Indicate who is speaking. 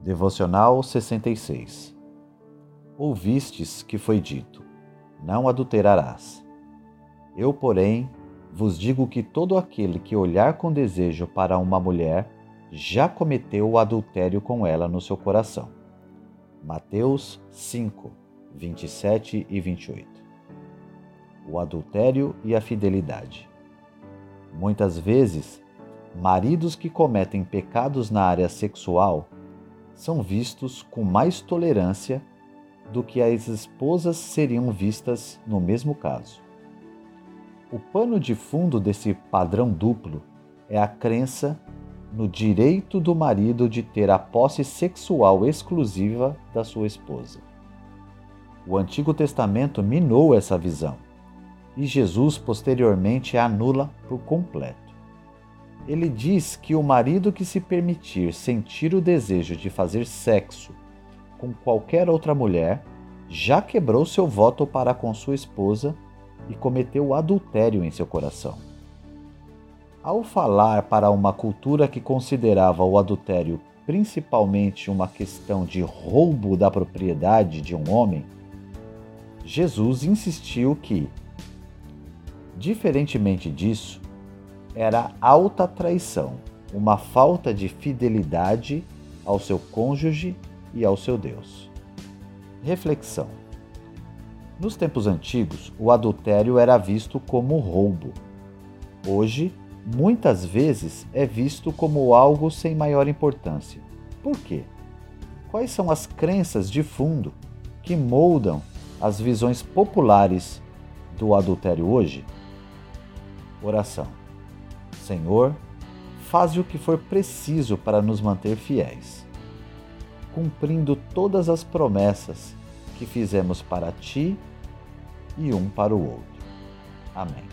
Speaker 1: Devocional 66 Ouvistes que foi dito: Não adulterarás. Eu, porém, vos digo que todo aquele que olhar com desejo para uma mulher já cometeu o adultério com ela no seu coração. Mateus 5, 27 e 28 O adultério e a fidelidade. Muitas vezes, maridos que cometem pecados na área sexual são vistos com mais tolerância do que as esposas seriam vistas no mesmo caso. O pano de fundo desse padrão duplo é a crença no direito do marido de ter a posse sexual exclusiva da sua esposa. O Antigo Testamento minou essa visão e Jesus posteriormente a anula por completo. Ele diz que o marido que se permitir sentir o desejo de fazer sexo com qualquer outra mulher já quebrou seu voto para com sua esposa e cometeu adultério em seu coração. Ao falar para uma cultura que considerava o adultério principalmente uma questão de roubo da propriedade de um homem, Jesus insistiu que, diferentemente disso, era alta traição, uma falta de fidelidade ao seu cônjuge e ao seu Deus. Reflexão: Nos tempos antigos, o adultério era visto como roubo. Hoje, muitas vezes é visto como algo sem maior importância. Por quê? Quais são as crenças de fundo que moldam as visões populares do adultério hoje? Oração. Senhor, faze o que for preciso para nos manter fiéis cumprindo todas as promessas que fizemos para ti e um para o outro. Amém.